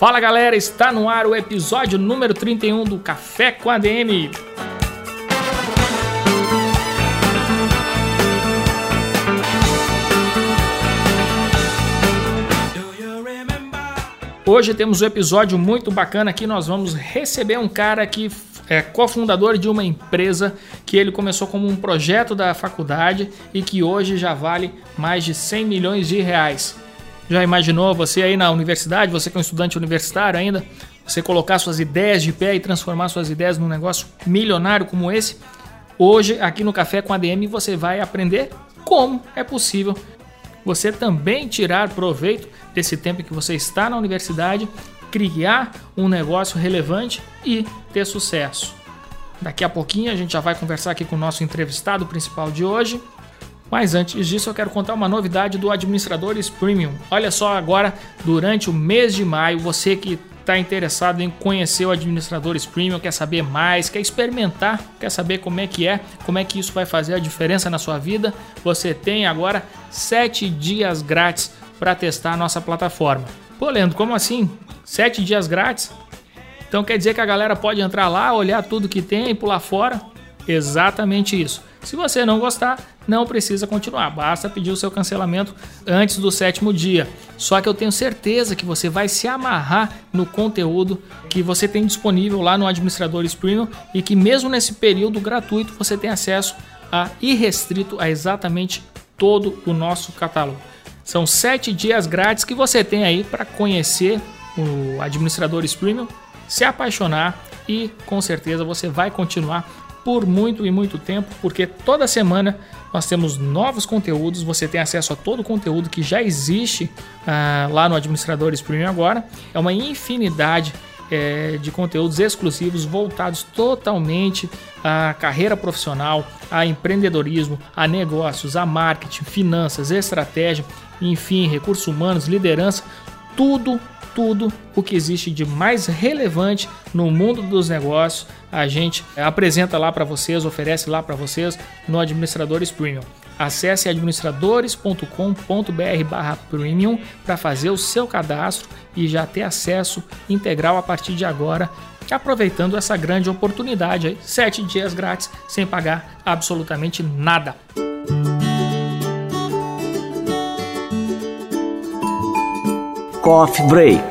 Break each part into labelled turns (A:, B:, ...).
A: Fala galera, está no ar o episódio número 31 do Café com ADM. Hoje temos um episódio muito bacana aqui. Nós vamos receber um cara que é cofundador de uma empresa que ele começou como um projeto da faculdade e que hoje já vale mais de 100 milhões de reais. Já imaginou você aí na universidade, você que é um estudante universitário ainda, você colocar suas ideias de pé e transformar suas ideias num negócio milionário como esse? Hoje, aqui no Café com ADM, você vai aprender como é possível você também tirar proveito desse tempo que você está na universidade, criar um negócio relevante e ter sucesso. Daqui a pouquinho a gente já vai conversar aqui com o nosso entrevistado principal de hoje. Mas antes disso, eu quero contar uma novidade do Administradores Premium. Olha só, agora, durante o mês de maio, você que está interessado em conhecer o Administradores Premium, quer saber mais, quer experimentar, quer saber como é que é, como é que isso vai fazer a diferença na sua vida, você tem agora 7 dias grátis para testar a nossa plataforma. Pô, Leandro, como assim? 7 dias grátis? Então quer dizer que a galera pode entrar lá, olhar tudo que tem e pular fora? Exatamente isso. Se você não gostar, não precisa continuar, basta pedir o seu cancelamento antes do sétimo dia. Só que eu tenho certeza que você vai se amarrar no conteúdo que você tem disponível lá no Administradores Premium e que mesmo nesse período gratuito você tem acesso a irrestrito a exatamente todo o nosso catálogo. São sete dias grátis que você tem aí para conhecer o Administradores Premium, se apaixonar e com certeza você vai continuar por muito e muito tempo, porque toda semana nós temos novos conteúdos, você tem acesso a todo o conteúdo que já existe ah, lá no Administradores Premium agora. É uma infinidade é, de conteúdos exclusivos voltados totalmente à carreira profissional, a empreendedorismo, a negócios, a marketing, finanças, estratégia, enfim, recursos humanos, liderança, tudo tudo o que existe de mais relevante no mundo dos negócios. A gente apresenta lá para vocês, oferece lá para vocês no Administradores Premium. Acesse administradores.com.br/premium para fazer o seu cadastro e já ter acesso integral a partir de agora, aproveitando essa grande oportunidade aí, sete dias grátis sem pagar absolutamente nada.
B: Coffee Break.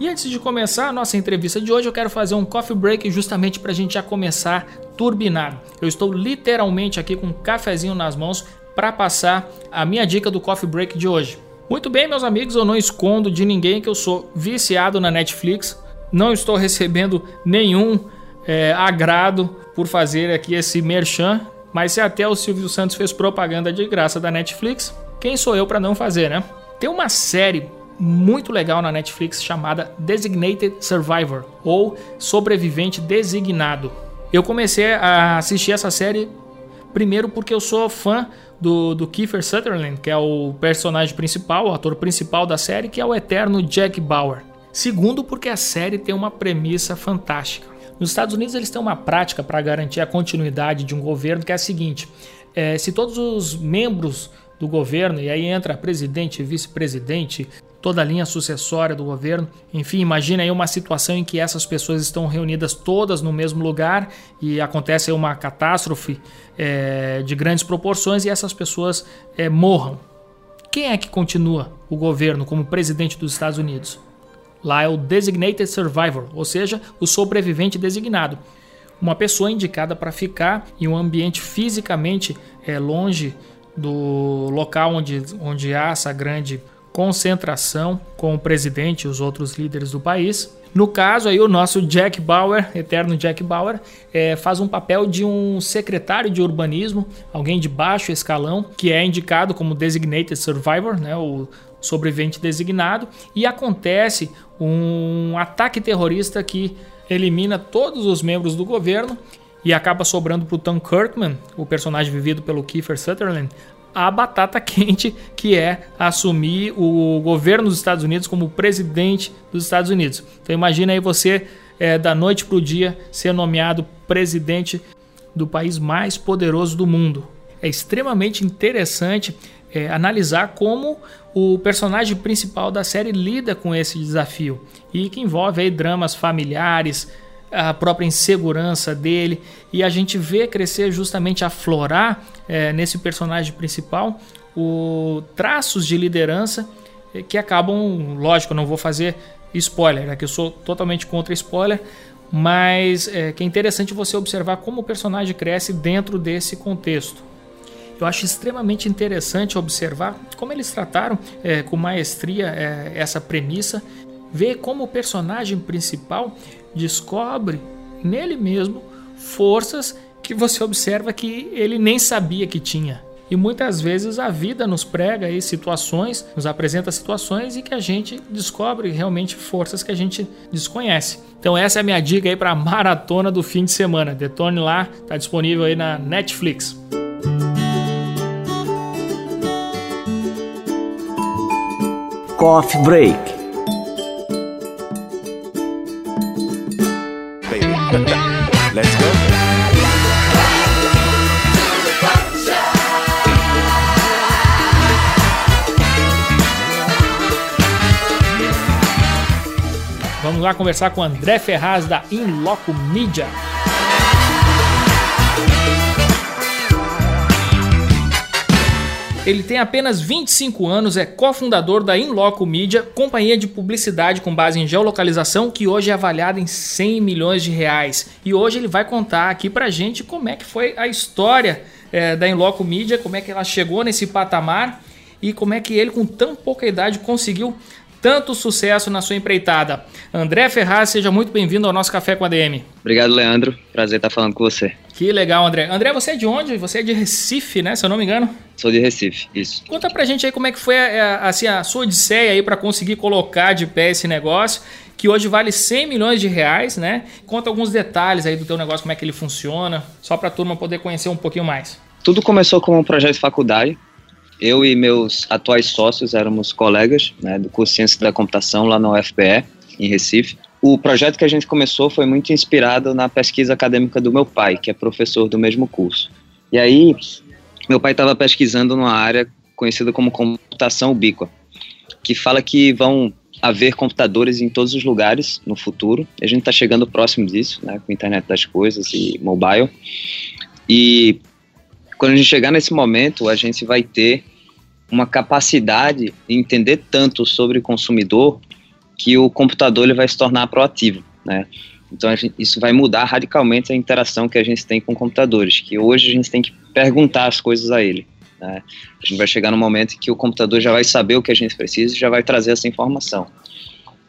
A: E antes de começar a nossa entrevista de hoje, eu quero fazer um coffee break justamente para a gente já começar turbinado. Eu estou literalmente aqui com um cafezinho nas mãos para passar a minha dica do coffee break de hoje. Muito bem, meus amigos, eu não escondo de ninguém que eu sou viciado na Netflix. Não estou recebendo nenhum é, agrado por fazer aqui esse merchan mas se até o Silvio Santos fez propaganda de graça da Netflix, quem sou eu para não fazer, né? Tem uma série muito legal na Netflix chamada Designated Survivor ou Sobrevivente Designado. Eu comecei a assistir essa série primeiro porque eu sou fã do, do Kiefer Sutherland, que é o personagem principal, o ator principal da série, que é o eterno Jack Bauer. Segundo, porque a série tem uma premissa fantástica. Nos Estados Unidos, eles têm uma prática para garantir a continuidade de um governo que é a seguinte: é, se todos os membros do governo, e aí entra presidente, vice-presidente, toda a linha sucessória do governo. Enfim, imagine aí uma situação em que essas pessoas estão reunidas todas no mesmo lugar e acontece uma catástrofe é, de grandes proporções e essas pessoas é, morram. Quem é que continua o governo como presidente dos Estados Unidos? Lá é o Designated Survivor, ou seja, o sobrevivente designado. Uma pessoa indicada para ficar em um ambiente fisicamente é, longe do local onde, onde há essa grande concentração com o presidente e os outros líderes do país. No caso aí o nosso Jack Bauer, eterno Jack Bauer, é, faz um papel de um secretário de urbanismo, alguém de baixo escalão, que é indicado como designated survivor, né, o sobrevivente designado, e acontece um ataque terrorista que elimina todos os membros do governo e acaba sobrando para o Tom Kirkman, o personagem vivido pelo Kiefer Sutherland, a batata quente que é assumir o governo dos Estados Unidos como presidente dos Estados Unidos. Então imagina aí você é, da noite para o dia ser nomeado presidente do país mais poderoso do mundo. É extremamente interessante é, analisar como o personagem principal da série lida com esse desafio e que envolve aí dramas familiares, a própria insegurança dele e a gente vê crescer justamente aflorar é, nesse personagem principal o traços de liderança é, que acabam, lógico, não vou fazer spoiler, é que eu sou totalmente contra spoiler, mas é, que é interessante você observar como o personagem cresce dentro desse contexto. Eu acho extremamente interessante observar como eles trataram é, com maestria é, essa premissa, ver como o personagem principal descobre nele mesmo forças que você observa que ele nem sabia que tinha. E muitas vezes a vida nos prega aí situações, nos apresenta situações e que a gente descobre realmente forças que a gente desconhece. Então essa é a minha dica aí para a maratona do fim de semana. Detone lá, está disponível aí na Netflix.
B: Coffee Break Let's go.
A: Vamos lá conversar com André Ferraz da Inloco Media. Ele tem apenas 25 anos, é cofundador da Inloco Media, companhia de publicidade com base em geolocalização que hoje é avaliada em 100 milhões de reais. E hoje ele vai contar aqui pra gente como é que foi a história é, da Inloco Media, como é que ela chegou nesse patamar e como é que ele com tão pouca idade conseguiu tanto sucesso na sua empreitada. André Ferraz, seja muito bem-vindo ao nosso Café com a DM.
C: Obrigado, Leandro. Prazer estar falando com você.
A: Que legal, André. André, você é de onde? Você é de Recife, né? Se eu não me engano.
C: Sou de Recife, isso.
A: Conta pra gente aí como é que foi a, assim, a sua odisseia aí para conseguir colocar de pé esse negócio, que hoje vale 100 milhões de reais, né? Conta alguns detalhes aí do teu negócio, como é que ele funciona, só pra turma poder conhecer um pouquinho mais.
C: Tudo começou como um projeto de faculdade, eu e meus atuais sócios éramos colegas né, do curso de Ciência da Computação lá na UFPE, em Recife. O projeto que a gente começou foi muito inspirado na pesquisa acadêmica do meu pai, que é professor do mesmo curso. E aí, meu pai estava pesquisando numa área conhecida como computação ubíqua, que fala que vão haver computadores em todos os lugares no futuro. A gente está chegando próximo disso, né, com a internet das coisas e mobile. E quando a gente chegar nesse momento, a gente vai ter uma capacidade de entender tanto sobre o consumidor que o computador ele vai se tornar proativo, né? Então gente, isso vai mudar radicalmente a interação que a gente tem com computadores, que hoje a gente tem que perguntar as coisas a ele. Né? A gente vai chegar no momento que o computador já vai saber o que a gente precisa e já vai trazer essa informação.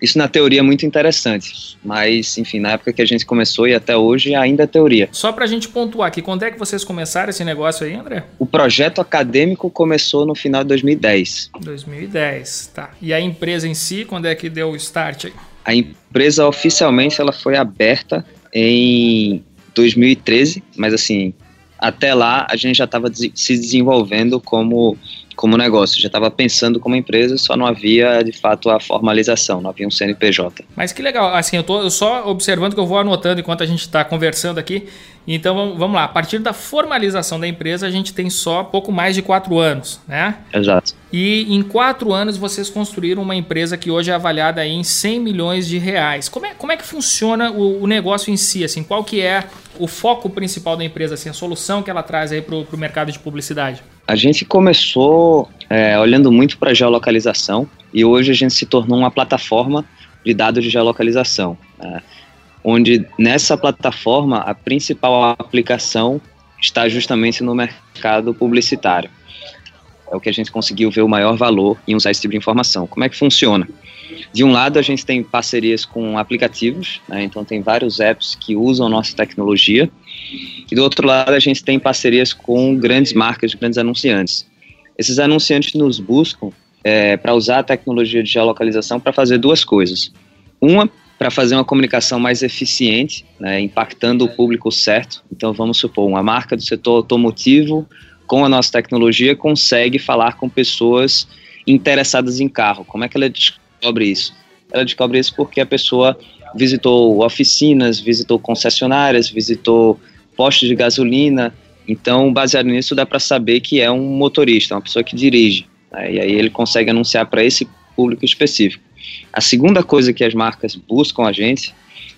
C: Isso na teoria é muito interessante, mas enfim, na época que a gente começou e até hoje ainda é teoria.
A: Só para a gente pontuar aqui, quando é que vocês começaram esse negócio aí, André?
C: O projeto acadêmico começou no final de 2010.
A: 2010, tá. E a empresa em si, quando é que deu o start aí?
C: A empresa oficialmente ela foi aberta em 2013, mas assim, até lá a gente já estava se desenvolvendo como como negócio, já estava pensando como empresa, só não havia de fato a formalização, não havia um CNPJ.
A: Mas que legal, assim, eu estou só observando que eu vou anotando enquanto a gente está conversando aqui. Então vamos lá, a partir da formalização da empresa, a gente tem só pouco mais de quatro anos, né?
C: Exato.
A: E em quatro anos vocês construíram uma empresa que hoje é avaliada em 100 milhões de reais. Como é, como é que funciona o, o negócio em si? Assim, qual que é o foco principal da empresa, assim, a solução que ela traz aí para o mercado de publicidade?
C: A gente começou é, olhando muito para geolocalização e hoje a gente se tornou uma plataforma de dados de geolocalização, é, onde nessa plataforma a principal aplicação está justamente no mercado publicitário. É o que a gente conseguiu ver o maior valor em usar esse tipo de informação. Como é que funciona? De um lado, a gente tem parcerias com aplicativos, né? então tem vários apps que usam nossa tecnologia. E do outro lado, a gente tem parcerias com grandes marcas, grandes anunciantes. Esses anunciantes nos buscam é, para usar a tecnologia de geolocalização para fazer duas coisas. Uma, para fazer uma comunicação mais eficiente, né, impactando o público certo. Então, vamos supor, uma marca do setor automotivo com a nossa tecnologia consegue falar com pessoas interessadas em carro. Como é que ela descobre isso? Ela descobre isso porque a pessoa visitou oficinas, visitou concessionárias, visitou postos de gasolina. Então, baseado nisso, dá para saber que é um motorista, uma pessoa que dirige. Né? E aí ele consegue anunciar para esse público específico. A segunda coisa que as marcas buscam a gente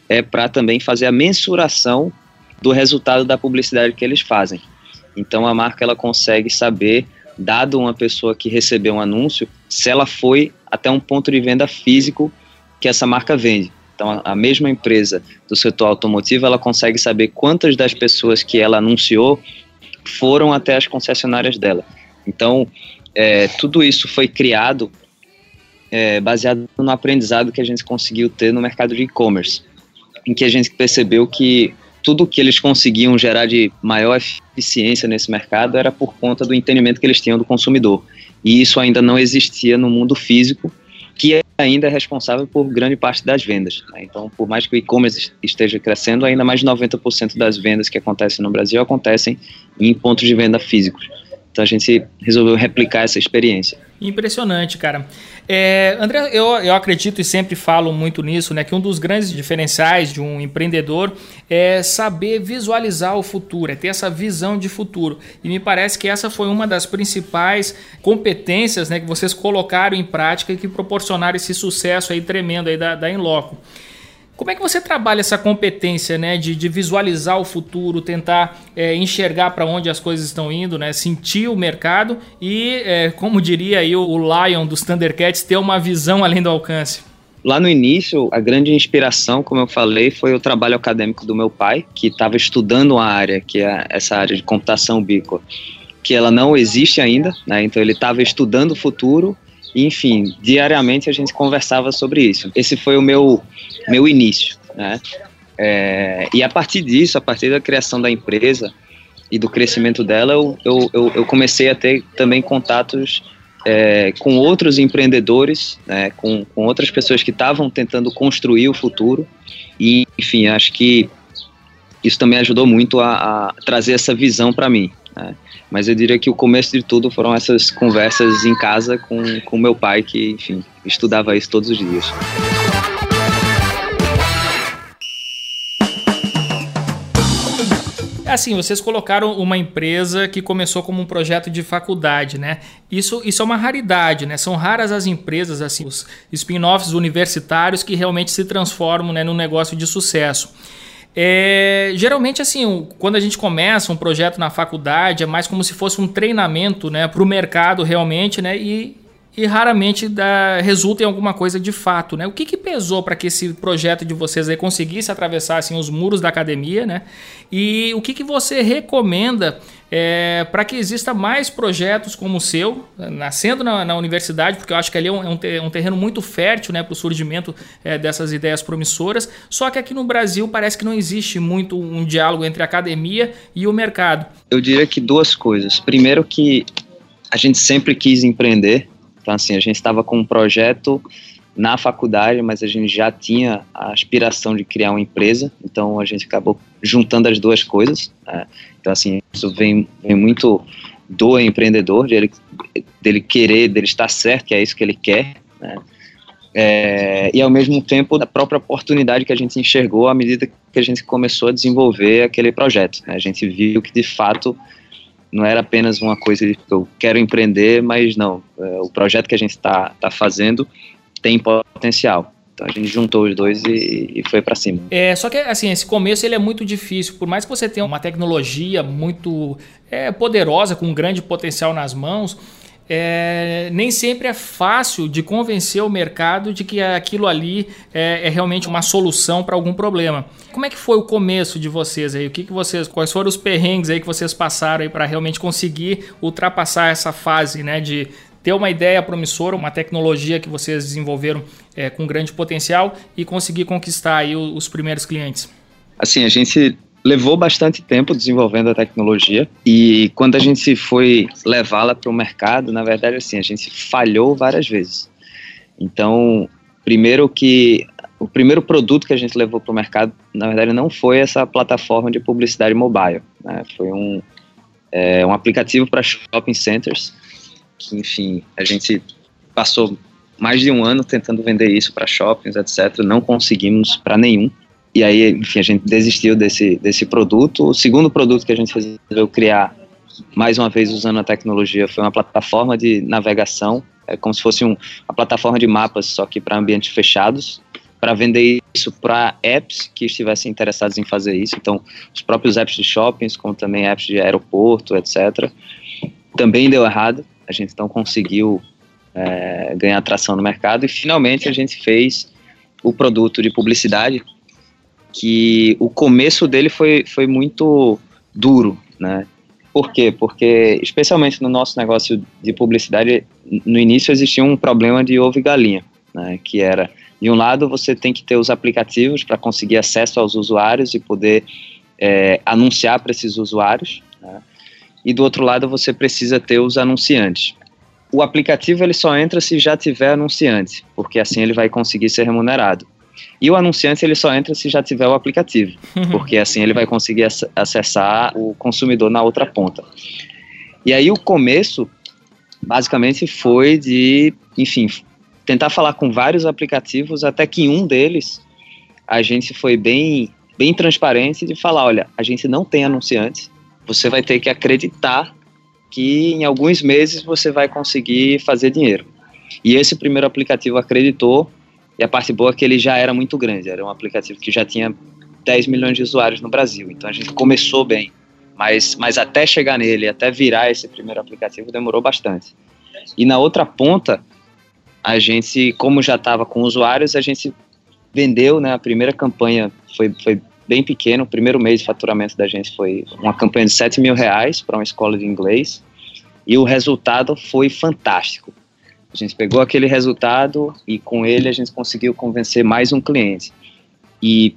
C: é para também fazer a mensuração do resultado da publicidade que eles fazem. Então a marca ela consegue saber, dado uma pessoa que recebeu um anúncio, se ela foi até um ponto de venda físico que essa marca vende. Então a mesma empresa do setor automotivo ela consegue saber quantas das pessoas que ela anunciou foram até as concessionárias dela. Então é, tudo isso foi criado é, baseado no aprendizado que a gente conseguiu ter no mercado de e-commerce, em que a gente percebeu que tudo que eles conseguiam gerar de maior eficiência nesse mercado era por conta do entendimento que eles tinham do consumidor. E isso ainda não existia no mundo físico, que ainda é responsável por grande parte das vendas. Né? Então, por mais que o e-commerce esteja crescendo, ainda mais de 90% das vendas que acontecem no Brasil acontecem em pontos de venda físicos. Então a gente resolveu replicar essa experiência.
A: Impressionante, cara. É, André, eu, eu acredito e sempre falo muito nisso, né? Que um dos grandes diferenciais de um empreendedor é saber visualizar o futuro, é ter essa visão de futuro. E me parece que essa foi uma das principais competências né, que vocês colocaram em prática e que proporcionaram esse sucesso aí tremendo aí da, da Inloco. Como é que você trabalha essa competência né, de, de visualizar o futuro, tentar é, enxergar para onde as coisas estão indo, né, sentir o mercado e, é, como diria aí o, Lion dos Thundercats, ter uma visão além do alcance?
C: Lá no início, a grande inspiração, como eu falei, foi o trabalho acadêmico do meu pai, que estava estudando uma área, que é essa área de computação ubíqua, que ela não existe ainda, né? então ele estava estudando o futuro enfim, diariamente a gente conversava sobre isso. Esse foi o meu, meu início, né? É, e a partir disso, a partir da criação da empresa e do crescimento dela, eu, eu, eu comecei a ter também contatos é, com outros empreendedores, né, com, com outras pessoas que estavam tentando construir o futuro. E, enfim, acho que isso também ajudou muito a, a trazer essa visão para mim. Né? Mas eu diria que o começo de tudo foram essas conversas em casa com, com meu pai, que, enfim, estudava isso todos os dias.
A: É assim, vocês colocaram uma empresa que começou como um projeto de faculdade, né? Isso, isso é uma raridade, né? São raras as empresas, assim, os spin-offs universitários que realmente se transformam né, num negócio de sucesso. É, geralmente, assim, quando a gente começa um projeto na faculdade, é mais como se fosse um treinamento né, para o mercado realmente, né? E, e raramente dá, resulta em alguma coisa de fato, né? O que, que pesou para que esse projeto de vocês aí conseguisse atravessar assim, os muros da academia, né? E o que, que você recomenda é, para que exista mais projetos como o seu, nascendo na, na universidade, porque eu acho que ali é um, é um terreno muito fértil né, para o surgimento é, dessas ideias promissoras. Só que aqui no Brasil parece que não existe muito um diálogo entre a academia e o mercado.
C: Eu diria que duas coisas. Primeiro, que a gente sempre quis empreender. Então, assim, a gente estava com um projeto na faculdade, mas a gente já tinha a aspiração de criar uma empresa, então a gente acabou juntando as duas coisas. Né? Então, assim, isso vem, vem muito do empreendedor, dele, dele querer, dele estar certo, que é isso que ele quer, né? É, e ao mesmo tempo da própria oportunidade que a gente enxergou à medida que a gente começou a desenvolver aquele projeto. Né? A gente viu que de fato não era apenas uma coisa de eu quero empreender, mas não, é, o projeto que a gente está tá fazendo tem potencial. Então a gente juntou os dois e, e foi para cima.
A: É, só que assim, esse começo ele é muito difícil. Por mais que você tenha uma tecnologia muito é, poderosa, com um grande potencial nas mãos, é, nem sempre é fácil de convencer o mercado de que aquilo ali é, é realmente uma solução para algum problema. Como é que foi o começo de vocês aí? O que, que vocês, quais foram os perrengues aí que vocês passaram aí para realmente conseguir ultrapassar essa fase, né, de ter uma ideia promissora, uma tecnologia que vocês desenvolveram é, com grande potencial e conseguir conquistar aí os primeiros clientes?
C: Assim, a gente levou bastante tempo desenvolvendo a tecnologia e quando a gente foi levá-la para o mercado, na verdade, assim, a gente falhou várias vezes. Então, primeiro que o primeiro produto que a gente levou para o mercado, na verdade, não foi essa plataforma de publicidade mobile, né? Foi um é, um aplicativo para shopping centers que, enfim, a gente passou mais de um ano tentando vender isso para shoppings, etc. Não conseguimos para nenhum. E aí, enfim, a gente desistiu desse, desse produto. O segundo produto que a gente resolveu criar, mais uma vez usando a tecnologia, foi uma plataforma de navegação, é como se fosse um, uma plataforma de mapas, só que para ambientes fechados, para vender isso para apps que estivessem interessados em fazer isso. Então, os próprios apps de shoppings, como também apps de aeroporto, etc. Também deu errado. A gente então conseguiu é, ganhar atração no mercado e finalmente a gente fez o produto de publicidade que o começo dele foi, foi muito duro, né? Por quê? Porque, especialmente no nosso negócio de publicidade, no início existia um problema de ovo e galinha, né? Que era, de um lado, você tem que ter os aplicativos para conseguir acesso aos usuários e poder é, anunciar para esses usuários, né? E do outro lado, você precisa ter os anunciantes. O aplicativo ele só entra se já tiver anunciante, porque assim ele vai conseguir ser remunerado. E o anunciante ele só entra se já tiver o aplicativo, porque assim ele vai conseguir acessar o consumidor na outra ponta. E aí o começo basicamente foi de, enfim, tentar falar com vários aplicativos até que um deles a gente foi bem bem transparente de falar, olha, a gente não tem anunciantes, você vai ter que acreditar que em alguns meses você vai conseguir fazer dinheiro. E esse primeiro aplicativo acreditou e a parte boa é que ele já era muito grande, era um aplicativo que já tinha 10 milhões de usuários no Brasil. Então a gente começou bem, mas, mas até chegar nele, até virar esse primeiro aplicativo, demorou bastante. E na outra ponta, a gente, como já estava com usuários, a gente vendeu, né, a primeira campanha foi, foi bem pequeno, o primeiro mês de faturamento da gente foi uma campanha de 7 mil reais para uma escola de inglês, e o resultado foi fantástico. A gente pegou aquele resultado e com ele a gente conseguiu convencer mais um cliente. E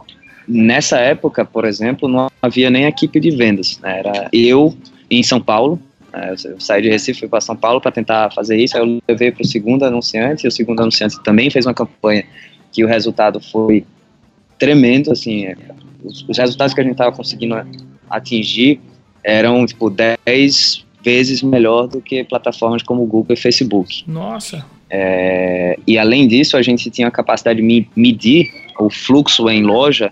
C: nessa época, por exemplo, não havia nem equipe de vendas. Né? Era eu em São Paulo. Né? Eu saí de Recife, para São Paulo para tentar fazer isso. Aí eu levei para o segundo anunciante. E o segundo anunciante também fez uma campanha que o resultado foi tremendo. Assim, os, os resultados que a gente estava conseguindo atingir eram tipo 10 vezes melhor do que plataformas como Google e Facebook.
A: Nossa!
C: É, e além disso, a gente tinha a capacidade de medir o fluxo em loja,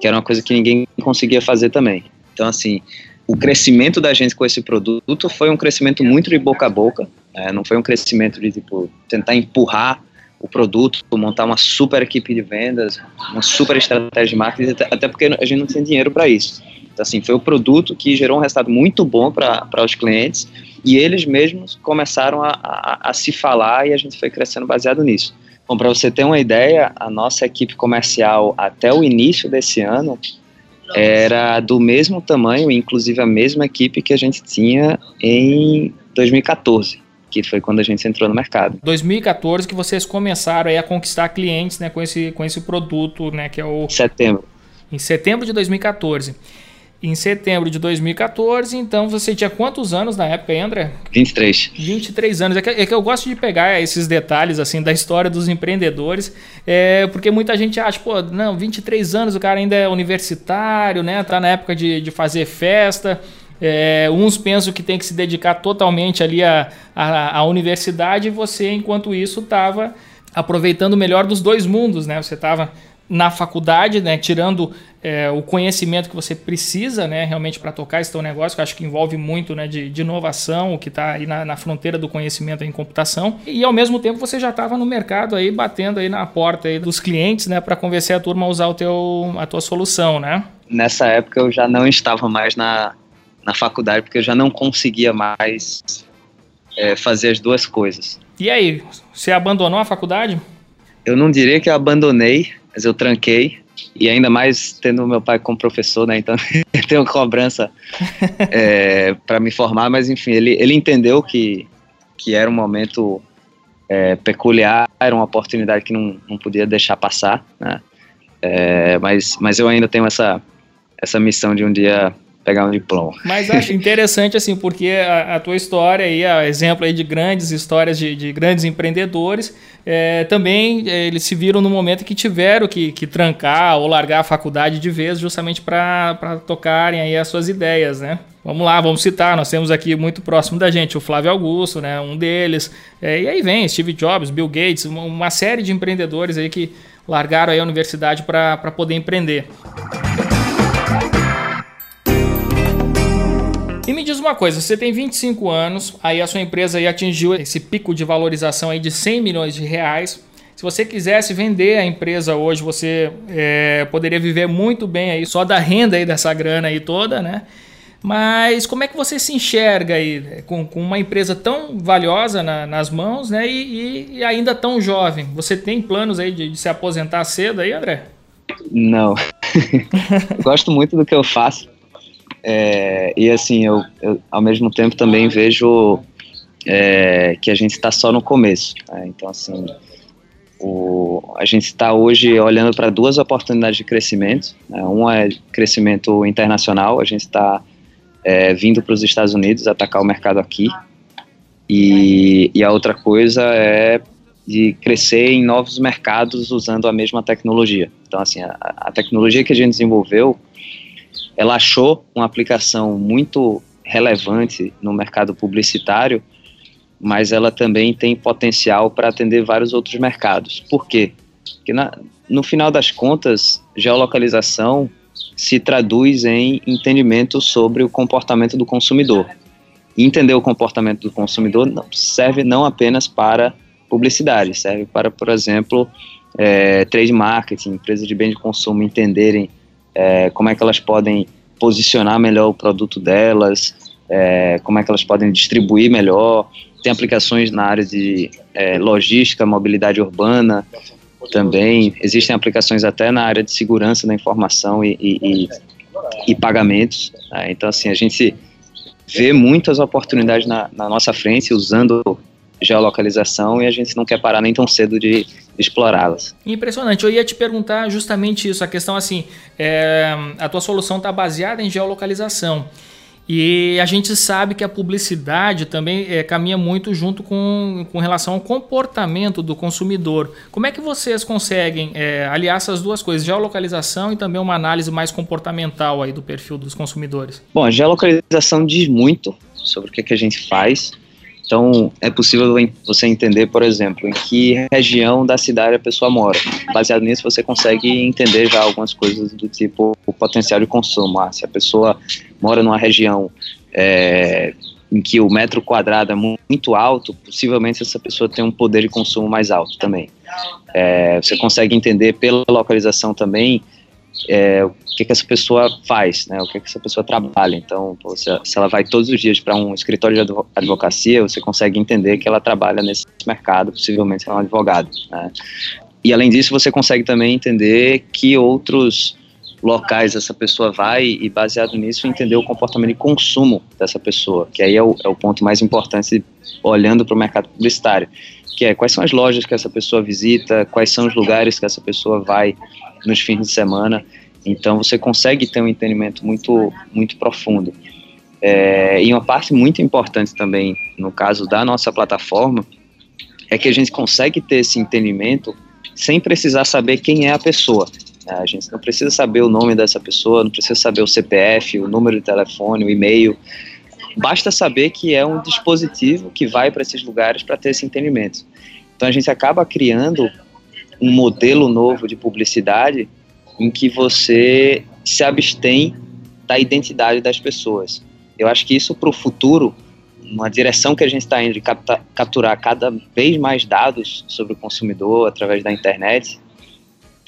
C: que era uma coisa que ninguém conseguia fazer também. Então, assim, o crescimento da gente com esse produto foi um crescimento muito de boca a boca, é, não foi um crescimento de tipo tentar empurrar o produto, montar uma super equipe de vendas, uma super estratégia de marketing, até porque a gente não tinha dinheiro para isso. Então, assim, foi o produto que gerou um resultado muito bom para os clientes e eles mesmos começaram a, a, a, se falar e a gente foi crescendo baseado nisso. Bom, para você ter uma ideia, a nossa equipe comercial até o início desse ano era do mesmo tamanho, inclusive a mesma equipe que a gente tinha em 2014 que foi quando a gente entrou no mercado.
A: 2014 que vocês começaram a conquistar clientes, né, com esse com esse produto, né, que é o
C: setembro.
A: Em setembro de 2014 em setembro de 2014. Então você tinha quantos anos na época, André?
C: 23.
A: 23 anos. É que, é que, eu gosto de pegar esses detalhes assim da história dos empreendedores, é, porque muita gente acha, pô, não, 23 anos o cara ainda é universitário, né? Tá na época de, de fazer festa. É, uns pensam que tem que se dedicar totalmente ali à, à, à universidade e você, enquanto isso, estava aproveitando o melhor dos dois mundos, né? Você estava na faculdade, né, tirando é, o conhecimento que você precisa, né, realmente para tocar esse teu negócio, que eu acho que envolve muito, né, de, de inovação, o que está aí na, na, fronteira do conhecimento em computação, e ao mesmo tempo você já estava no mercado aí batendo aí na porta aí dos clientes, né, para convencer a turma a usar o teu, a tua solução, né?
C: Nessa época eu já não estava mais na, na faculdade porque eu já não conseguia mais é, fazer as duas coisas.
A: E aí, você abandonou a faculdade?
C: Eu não diria que eu abandonei, mas eu tranquei. E ainda mais tendo meu pai como professor, né? Então eu tenho cobrança é, para me formar, mas enfim, ele, ele entendeu que, que era um momento é, peculiar, era uma oportunidade que não, não podia deixar passar, né? É, mas, mas eu ainda tenho essa, essa missão de um dia pegar um diploma.
A: Mas acho interessante, assim, porque a, a, tua história aí, a exemplo aí de grandes histórias de, de grandes empreendedores, é, também é, eles se viram no momento que tiveram que, que trancar ou largar a faculdade de vez, justamente para tocarem aí as suas ideias, né? Vamos lá, vamos citar. Nós temos aqui muito próximo da gente o Flávio Augusto, né? Um deles. É, e aí vem Steve Jobs, Bill Gates, uma, uma série de empreendedores aí que largaram aí a universidade para poder empreender. E me diz uma coisa, você tem 25 anos, aí a sua empresa aí atingiu esse pico de valorização aí de 100 milhões de reais. Se você quisesse vender a empresa hoje, você é, poderia viver muito bem aí só da renda aí dessa grana aí toda, né? Mas como é que você se enxerga aí né, com, com uma empresa tão valiosa na, nas mãos, né? E, e, ainda tão jovem? Você tem planos aí de, de se aposentar cedo aí, André?
C: Não. Gosto muito do que eu faço. É, e assim, eu, eu, ao mesmo tempo também vejo é, que a gente está só no começo. Né? Então, assim, o, a gente está hoje olhando para duas oportunidades de crescimento. Né? Uma é crescimento internacional, a gente está é, vindo para os Estados Unidos atacar o mercado aqui. E, e a outra coisa é de crescer em novos mercados usando a mesma tecnologia. Então, assim, a, a tecnologia que a gente desenvolveu ela achou uma aplicação muito relevante no mercado publicitário, mas ela também tem potencial para atender vários outros mercados. Por quê? Porque na, no final das contas, geolocalização se traduz em entendimento sobre o comportamento do consumidor. E entender o comportamento do consumidor não, serve não apenas para publicidade, serve para, por exemplo, é, trade marketing, empresas de bem de consumo entenderem é, como é que elas podem posicionar melhor o produto delas, é, como é que elas podem distribuir melhor. Tem aplicações na área de é, logística, mobilidade urbana também. Existem aplicações até na área de segurança da informação e, e, e, e pagamentos. Né? Então, assim, a gente vê muitas oportunidades na, na nossa frente usando geolocalização e a gente não quer parar nem tão cedo de, explorá-las.
A: Impressionante. Eu ia te perguntar justamente isso, a questão assim, é, a tua solução está baseada em geolocalização. E a gente sabe que a publicidade também é, caminha muito junto com, com relação ao comportamento do consumidor. Como é que vocês conseguem é, aliar essas duas coisas, geolocalização e também uma análise mais comportamental aí do perfil dos consumidores?
C: Bom, a geolocalização diz muito sobre o que, que a gente faz então, é possível você entender, por exemplo, em que região da cidade a pessoa mora. Baseado nisso, você consegue entender já algumas coisas do tipo o potencial de consumo. Ah, se a pessoa mora numa região é, em que o metro quadrado é muito alto, possivelmente essa pessoa tem um poder de consumo mais alto também. É, você consegue entender pela localização também é, o que, que essa pessoa faz, né, o que, que essa pessoa trabalha. Então, se, se ela vai todos os dias para um escritório de advocacia, você consegue entender que ela trabalha nesse mercado, possivelmente é um advogado. Né. E além disso, você consegue também entender que outros locais essa pessoa vai e baseado nisso entender o comportamento de consumo dessa pessoa, que aí é o, é o ponto mais importante olhando para o mercado publicitário, que é quais são as lojas que essa pessoa visita, quais são os lugares que essa pessoa vai nos fins de semana. Então você consegue ter um entendimento muito, muito profundo. É, e uma parte muito importante também, no caso da nossa plataforma, é que a gente consegue ter esse entendimento sem precisar saber quem é a pessoa. É, a gente não precisa saber o nome dessa pessoa, não precisa saber o CPF, o número de telefone, o e-mail. Basta saber que é um dispositivo que vai para esses lugares para ter esse entendimento. Então a gente acaba criando um modelo novo de publicidade em que você se abstém da identidade das pessoas. Eu acho que isso para o futuro, uma direção que a gente está indo de capturar cada vez mais dados sobre o consumidor através da internet,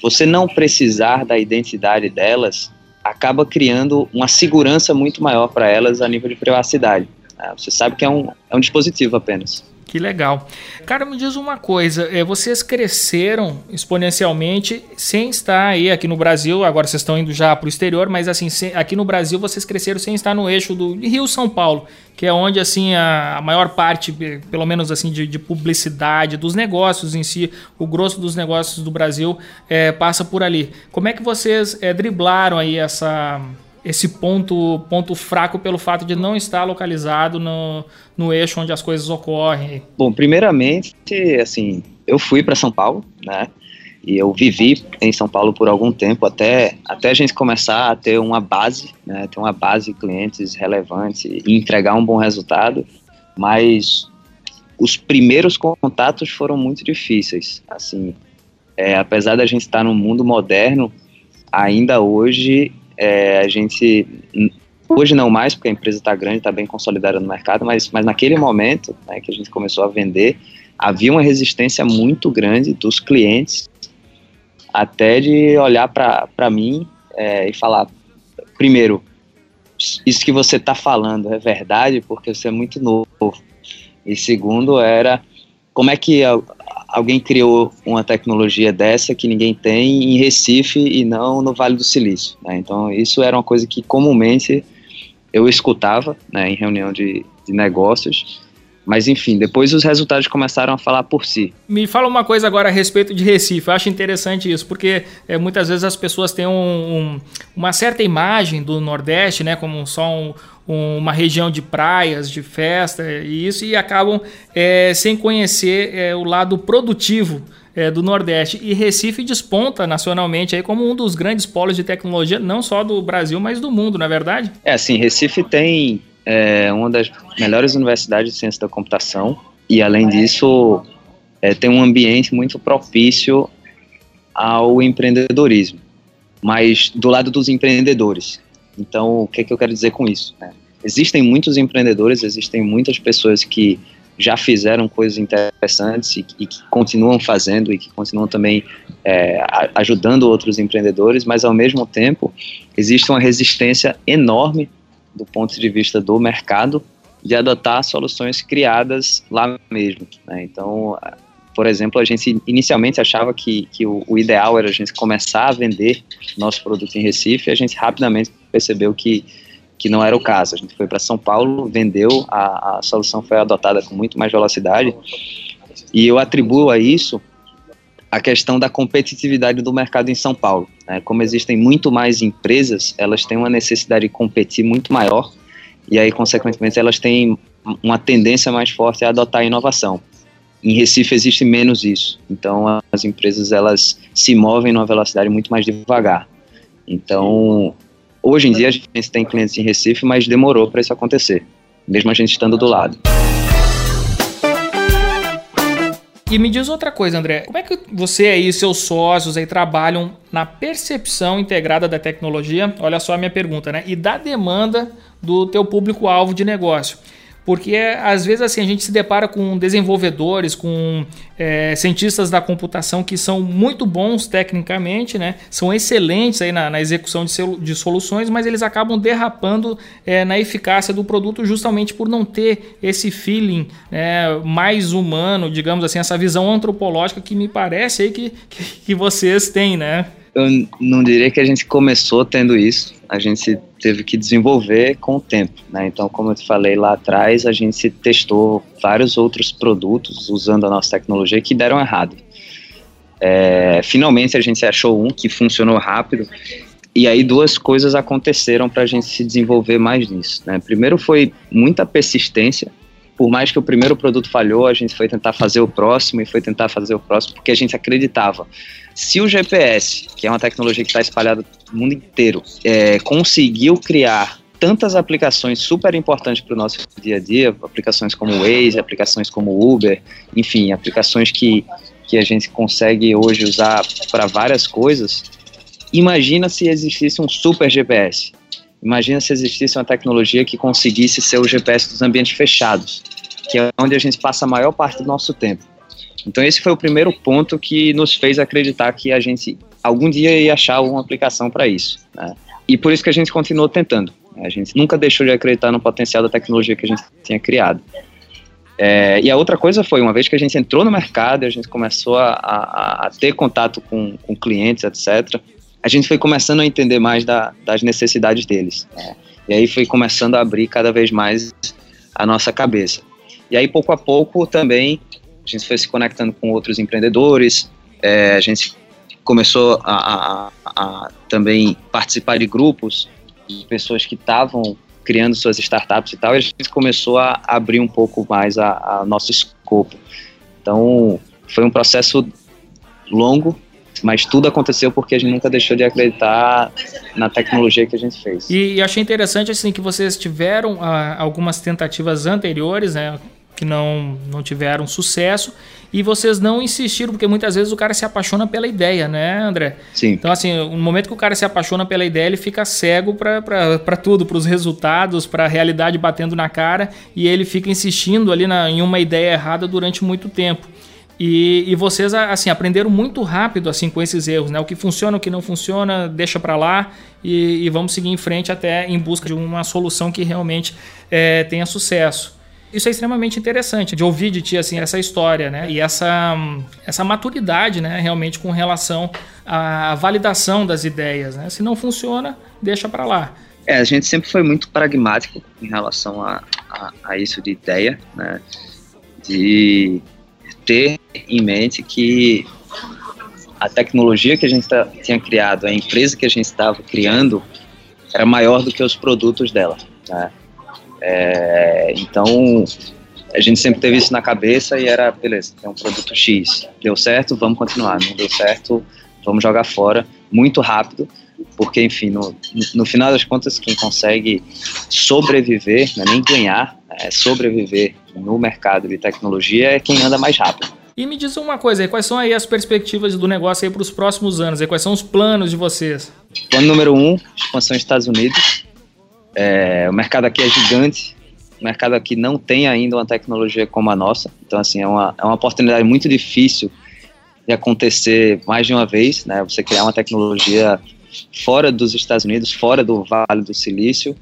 C: você não precisar da identidade delas acaba criando uma segurança muito maior para elas a nível de privacidade. Você sabe que é um, é um dispositivo apenas.
A: Que legal. Cara, me diz uma coisa, é, vocês cresceram exponencialmente sem estar aí aqui no Brasil, agora vocês estão indo já para o exterior, mas assim, sem, aqui no Brasil vocês cresceram sem estar no eixo do Rio-São Paulo, que é onde assim a, a maior parte, pelo menos assim, de, de, publicidade, dos negócios em si, o grosso dos negócios do Brasil é, passa por ali. Como é que vocês é, driblaram aí essa esse ponto, ponto fraco pelo fato de não estar localizado no, no eixo onde as coisas ocorrem?
C: Bom, primeiramente, assim, eu fui para São Paulo, né? E eu vivi em São Paulo por algum tempo até, até a gente começar a ter uma base, né, ter uma base de clientes relevante e entregar um bom resultado. Mas os primeiros contatos foram muito difíceis. Assim, é, apesar da gente estar no mundo moderno, ainda hoje é, a gente hoje não mais porque a empresa está grande, está bem consolidada no mercado, mas, mas naquele momento né, que a gente começou a vender, havia uma resistência muito grande dos clientes até de olhar para mim é, e falar, primeiro, isso que você está falando é verdade porque você é muito novo. E segundo era como é que alguém criou uma tecnologia dessa que ninguém tem em Recife e não no Vale do Silício. Né? Então, isso era uma coisa que comumente eu escutava né, em reunião de, de negócios. Mas enfim, depois os resultados começaram a falar por si.
A: Me fala uma coisa agora a respeito de Recife. Eu acho interessante isso, porque é, muitas vezes as pessoas têm um, um, uma certa imagem do Nordeste, né, como só um, uma região de praias, de festa e isso, e acabam é, sem conhecer é, o lado produtivo é, do Nordeste. E Recife desponta nacionalmente aí como um dos grandes polos de tecnologia, não só do Brasil, mas do mundo, não é verdade?
C: É, assim, Recife tem é, uma das melhores universidades de ciência da computação e, além disso, é, tem um ambiente muito propício ao empreendedorismo, mas do lado dos empreendedores. Então, o que, é que eu quero dizer com isso? Né? Existem muitos empreendedores, existem muitas pessoas que já fizeram coisas interessantes e, e que continuam fazendo e que continuam também é, ajudando outros empreendedores, mas ao mesmo tempo existe uma resistência enorme do ponto de vista do mercado de adotar soluções criadas lá mesmo. Né? Então, por exemplo, a gente inicialmente achava que, que o, o, ideal era a gente começar a vender nosso produto em Recife, a gente rapidamente percebeu que, que não era o caso. A gente foi para São Paulo, vendeu, a, a solução foi adotada com muito mais velocidade, e eu atribuo a isso a questão da competitividade do mercado em São Paulo. Né? Como existem muito mais empresas, elas têm uma necessidade de competir muito maior, e aí, consequentemente, elas têm uma tendência mais forte a adotar a inovação. Em Recife existe menos isso. Então as empresas elas se movem numa velocidade muito mais devagar. Então, hoje em dia a gente tem clientes em Recife, mas demorou para isso acontecer, mesmo a gente estando do lado.
A: E me diz outra coisa, André. Como é que você aí e seus sócios aí trabalham na percepção integrada da tecnologia? Olha só a minha pergunta, né? E da demanda do teu público-alvo de negócio. Porque às vezes assim a gente se depara com desenvolvedores, com é, cientistas da computação que são muito bons tecnicamente, né? são excelentes aí na, na execução de, de, soluções, mas eles acabam derrapando é, na eficácia do produto justamente por não ter esse feeling é, mais humano, digamos assim, essa visão antropológica que me parece aí que, que, que vocês têm, né?
C: Eu não diria que a gente começou tendo isso, a gente teve que desenvolver com o tempo. Né? Então, como eu te falei lá atrás, a gente testou vários outros produtos usando a nossa tecnologia que deram errado. É, finalmente a gente achou um que funcionou rápido e aí duas coisas aconteceram para a gente se desenvolver mais nisso. Né? Primeiro foi muita persistência. Por mais que o primeiro produto falhou, a gente foi tentar fazer o próximo e foi tentar fazer o próximo porque a gente acreditava se o GPS, que é uma tecnologia que está espalhada no mundo inteiro, é, conseguiu criar tantas aplicações super importantes para o nosso dia a dia, aplicações como Waze, aplicações como Uber, enfim, aplicações que, que a gente consegue hoje usar para várias coisas. Imagina se existisse um super GPS. Imagina se existisse uma tecnologia que conseguisse ser o GPS dos ambientes fechados, que é onde a gente passa a maior parte do nosso tempo. Então esse foi o primeiro ponto que nos fez acreditar que a gente algum dia ia achar uma aplicação para isso. Né? E por isso que a gente continuou tentando. A gente nunca deixou de acreditar no potencial da tecnologia que a gente tinha criado. É, e a outra coisa foi, uma vez que a gente entrou no mercado, a gente começou a, a, a ter contato com, com, clientes, etc., a gente foi começando a entender mais da, das necessidades deles. Né? E aí foi começando a abrir cada vez mais a nossa cabeça. E aí, pouco a pouco, também, a gente foi se conectando com outros empreendedores, é, a gente começou a, a, a, também participar de grupos de pessoas que estavam criando suas startups e tal, e a gente começou a abrir um pouco mais a, a nosso escopo. Então, foi um processo longo, mas tudo aconteceu porque a gente nunca deixou de acreditar na tecnologia que a gente fez.
A: E, e achei interessante assim que vocês tiveram ah, algumas tentativas anteriores, né, que não, não tiveram sucesso e vocês não insistiram, porque muitas vezes o cara se apaixona pela ideia, né, André?
C: Sim.
A: Então, assim, no momento que o cara se apaixona pela ideia, ele fica cego para tudo, para os resultados, para a realidade batendo na cara e ele fica insistindo ali na, em uma ideia errada durante muito tempo. E, e, vocês, assim, aprenderam muito rápido, assim, com esses erros, né? O que funciona, o que não funciona, deixa para lá e, e, vamos seguir em frente até em busca de uma solução que realmente é, tenha sucesso. Isso é extremamente interessante de ouvir de ti, assim, essa história, né? E essa, essa maturidade, né? Realmente com relação à validação das ideias, né? Se não funciona, deixa para lá.
C: É, a gente sempre foi muito pragmático em relação a, a, a isso de ideia, né? De ter em mente que a tecnologia que a gente tá, tinha criado, a empresa que a gente estava criando, era maior do que os produtos dela. Né? É, então, a gente sempre teve isso na cabeça e era, beleza, é um produto X. Deu certo, vamos continuar. Não deu certo, vamos jogar fora muito rápido, porque, enfim, no, no final das contas, quem consegue sobreviver, não é nem ganhar, é sobreviver no mercado de tecnologia é quem anda mais rápido.
A: E me diz uma coisa quais são aí as perspectivas do negócio aí para os próximos anos? Quais são os planos de vocês?
C: Plano número um, expansão nos Estados Unidos. É, o mercado aqui é gigante, o mercado aqui não tem ainda uma tecnologia como a nossa, então assim, é uma, é uma oportunidade muito difícil de acontecer mais de uma vez, né? Você criar uma tecnologia fora dos Estados Unidos, fora do Vale do Silício,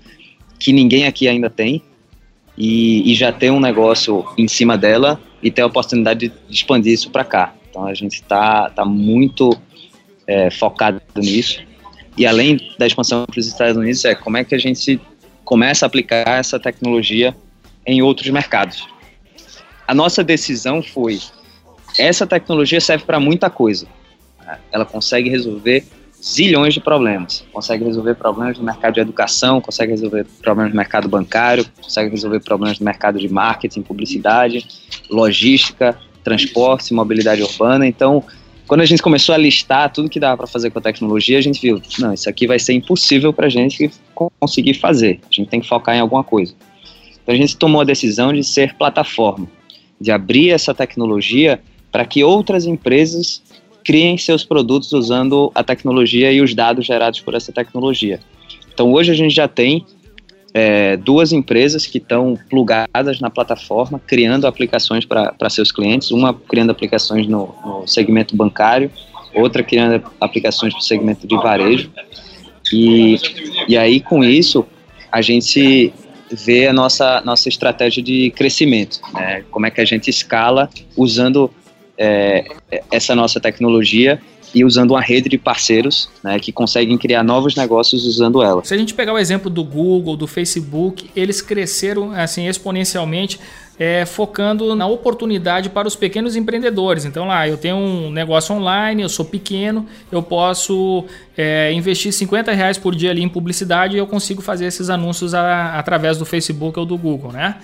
C: que ninguém aqui ainda tem, e, e já ter um negócio em cima dela e ter a oportunidade de expandir isso para cá. Então a gente está tá muito é, focado nisso. E além da expansão para os Estados Unidos, é como é que a gente começa a aplicar essa tecnologia em outros mercados. A nossa decisão foi: essa tecnologia serve para muita coisa. Ela consegue resolver zilhões de problemas. Consegue resolver problemas no mercado de educação, consegue resolver problemas no mercado bancário, consegue resolver problemas no mercado de marketing, publicidade, logística, transporte, mobilidade urbana. Então, quando a gente começou a listar tudo que dava para fazer com a tecnologia, a gente viu, não, isso aqui vai ser impossível para a gente conseguir fazer. A gente tem que focar em alguma coisa. Então a gente tomou a decisão de ser plataforma, de abrir essa tecnologia para que outras empresas criem seus produtos usando a tecnologia e os dados gerados por essa tecnologia. Então hoje a gente já tem é, duas empresas que estão plugadas na plataforma, criando aplicações para seus clientes, uma criando aplicações no, no, segmento bancário, outra criando aplicações para o segmento de varejo. E, e aí, com isso, a gente vê a nossa, nossa estratégia de crescimento, né? como é que a gente escala usando é, essa nossa tecnologia e usando uma rede de parceiros né, que conseguem criar novos negócios usando ela.
A: Se a gente pegar o exemplo do Google, do Facebook, eles cresceram assim exponencialmente. É, focando na oportunidade para os pequenos empreendedores. Então, lá, eu tenho um negócio online, eu sou pequeno, eu posso é, investir 50 reais por dia ali em publicidade e eu consigo fazer esses anúncios a, através do Facebook ou do Google, né?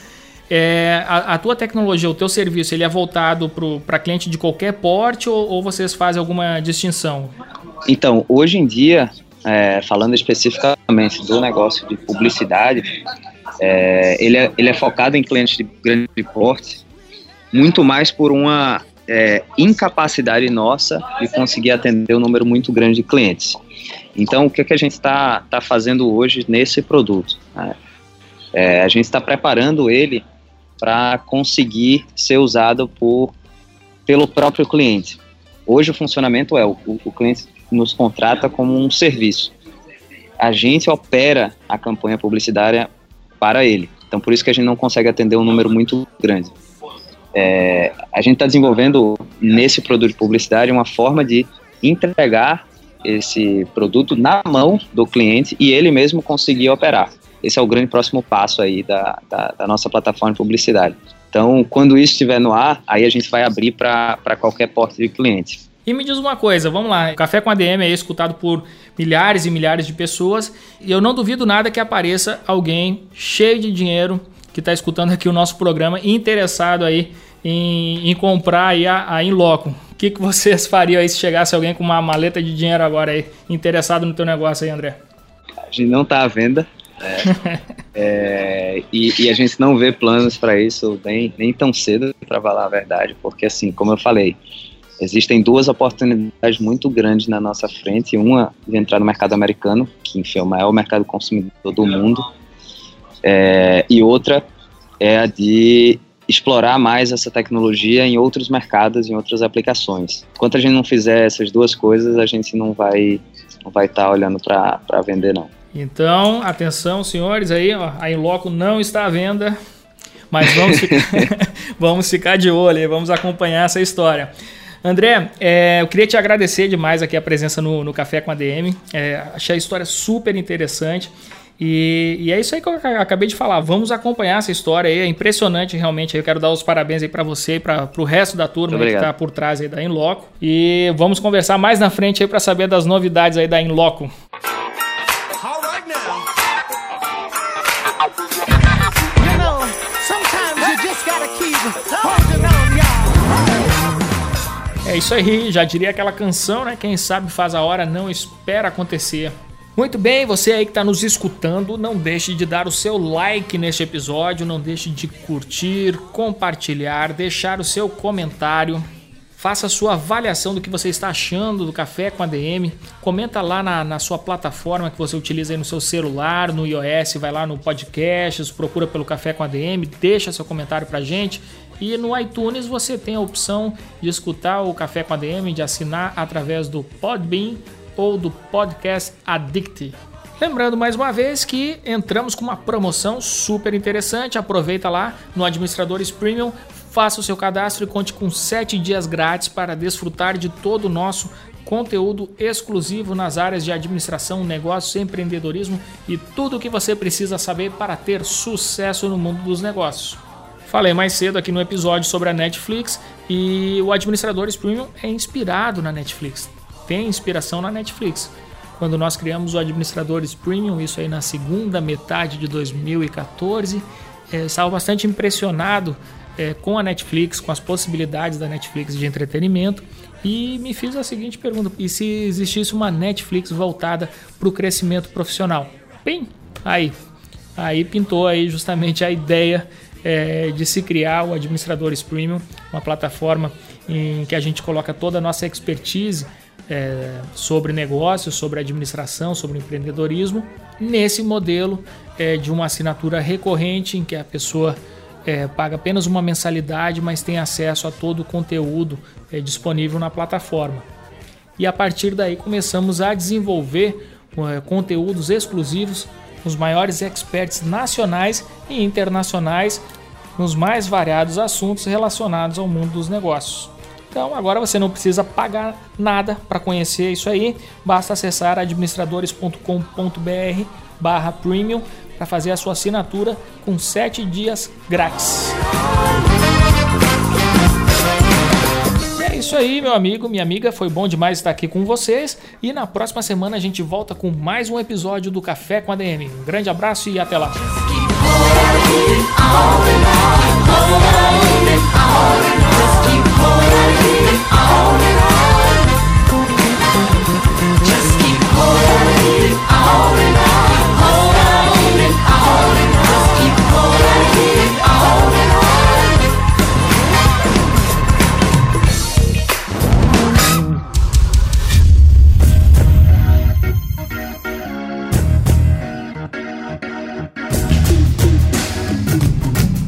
A: É, a, a, tua tecnologia, o teu serviço, ele é voltado para cliente de qualquer porte ou, ou, vocês fazem alguma distinção?
C: Então, hoje em dia, é, falando especificamente do negócio de publicidade, é, ele, é, ele é focado em clientes de grande porte, muito mais por uma é, incapacidade nossa de conseguir atender um número muito grande de clientes. Então, o que, é que a gente está tá fazendo hoje nesse produto? Né? É, a gente está preparando ele para conseguir ser usado por, pelo próprio cliente. Hoje o funcionamento é o, o cliente nos contrata como um serviço. A gente opera a campanha publicitária para ele. Então por isso que a gente não consegue atender um número muito grande. é, a gente está desenvolvendo nesse produto de publicidade uma forma de entregar esse produto na mão do cliente e ele mesmo conseguir operar. Esse é o grande próximo passo aí da, da, da nossa plataforma de publicidade. Então, quando isso estiver no ar, aí a gente vai abrir para qualquer porta de cliente.
A: E me diz uma coisa, vamos lá, o Café com ADM é escutado por milhares e milhares de pessoas e eu não duvido nada que apareça alguém cheio de dinheiro que está escutando aqui o nosso programa interessado aí em, em comprar aí a, a Inloco. O que, que vocês fariam aí se chegasse alguém com uma maleta de dinheiro agora aí, interessado no teu negócio aí, André?
C: A gente não está à venda. É, é, e, e, a gente não vê planos para isso nem, nem tão cedo, para falar a verdade, porque assim, como eu falei, existem duas oportunidades muito grandes na nossa frente. Uma de entrar no mercado americano, que enfim, é o maior mercado consumidor do mundo, é, e outra é a de explorar mais essa tecnologia em outros mercados, em outras aplicações. Enquanto a gente não fizer essas duas coisas, a gente não vai não vai estar tá olhando para vender não.
A: Então, atenção, senhores, aí, ó, a Inloco não está à venda, mas vamos ficar, vamos ficar de olho, vamos acompanhar essa história. André, é, eu queria te agradecer demais aqui a presença no, no Café com a DM. É, achei a história super interessante. E, e, é isso aí que eu acabei de falar. Vamos acompanhar essa história aí. É impressionante realmente. Eu quero dar os parabéns aí para você e para o resto da turma que está por trás aí da Inloco. E vamos conversar mais na frente aí para saber das novidades aí da Inloco. É isso aí, já diria aquela canção, né? Quem sabe faz a hora, não espera acontecer. Muito bem, você aí que está nos escutando, não deixe de dar o seu like neste episódio, não deixe de curtir, compartilhar, deixar o seu comentário. Faça a sua avaliação do que você está achando do Café com a DM. Comenta lá na, na sua plataforma que você utiliza aí no seu celular, no iOS, vai lá no podcasts, procura pelo Café com a DM, deixa seu comentário pra gente. E no iTunes você tem a opção de escutar o Café com a DM, de assinar através do Podbean ou do Podcast Addict. Lembrando mais uma vez que entramos com uma promoção super interessante. Aproveita lá no Administradores Premium, faça o seu cadastro e conte com 7 dias grátis para desfrutar de todo o nosso conteúdo exclusivo nas áreas de administração, negócios, empreendedorismo e tudo o que você precisa saber para ter sucesso no mundo dos negócios. Falei mais cedo aqui no episódio sobre a Netflix e o Administradores Premium é inspirado na Netflix tem inspiração na Netflix. Quando nós criamos o Administradores Premium, isso aí na segunda metade de 2014, é, estava bastante impressionado é, com a Netflix, com as possibilidades da Netflix de entretenimento e me fiz a seguinte pergunta: e se existisse uma Netflix voltada para o crescimento profissional? Bem, aí, aí pintou aí justamente a ideia é, de se criar o Administradores Premium, uma plataforma em que a gente coloca toda a nossa expertise é, sobre negócios, sobre administração, sobre empreendedorismo, nesse modelo é, de uma assinatura recorrente em que a pessoa é, paga apenas uma mensalidade, mas tem acesso a todo o conteúdo é, disponível na plataforma. E a partir daí começamos a desenvolver é, conteúdos exclusivos os maiores experts nacionais e internacionais nos mais variados assuntos relacionados ao mundo dos negócios. Então agora você não precisa pagar nada para conhecer isso aí, basta acessar administradores.com.br barra premium para fazer a sua assinatura com 7 dias grátis. Isso aí, meu amigo, minha amiga, foi bom demais estar aqui com vocês e na próxima semana a gente volta com mais um episódio do Café com a DM. Um grande abraço e até lá.